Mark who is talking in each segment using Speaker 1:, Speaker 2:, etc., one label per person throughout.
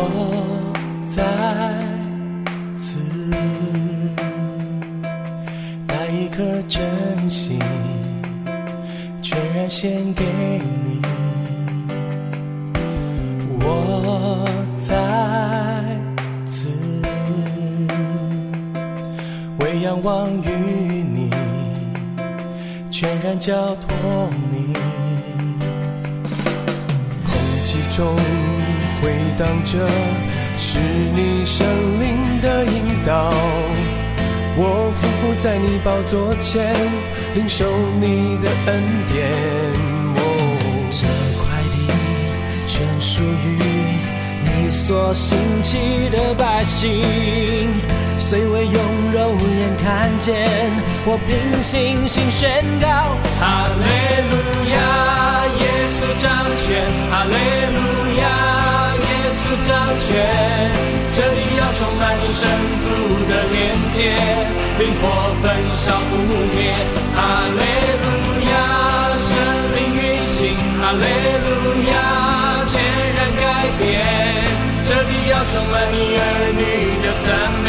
Speaker 1: 我在此带一颗真心全然献给你。我在此为仰望于你全然交托你。空气中回荡着是你圣灵的引导，我匍匐在你宝座前，领受你的恩典。
Speaker 2: 哦这块地全属于你所兴起的百姓，虽未用肉眼看见，我凭信心宣告：哈利路亚，耶稣掌权；哈利路，掌权。这里要充满你神父的连接，灵火焚烧不灭。哈利路亚，生命运行。哈利路亚，全然改变。这里要充满你儿女的赞美，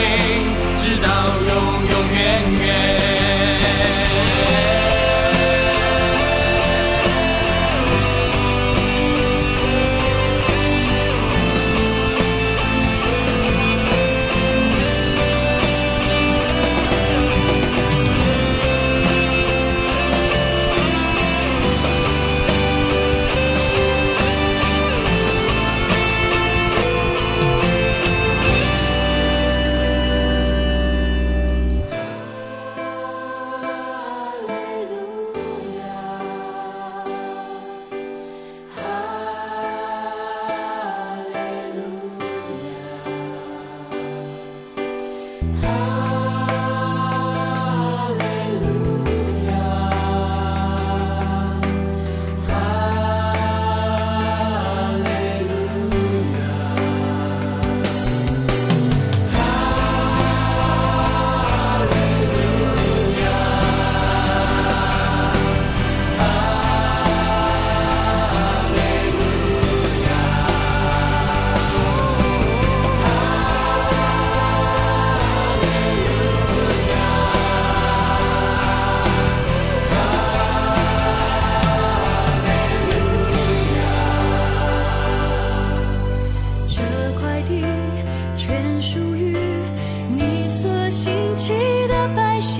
Speaker 3: 所兴起的百姓，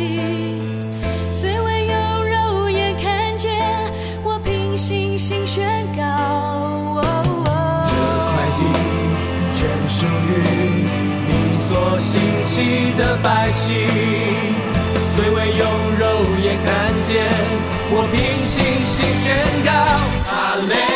Speaker 3: 虽未有肉眼看见，我凭信心宣告。
Speaker 1: 这块地全属于你所兴起的百姓，虽未用肉眼看见，我凭信心宣告。哈利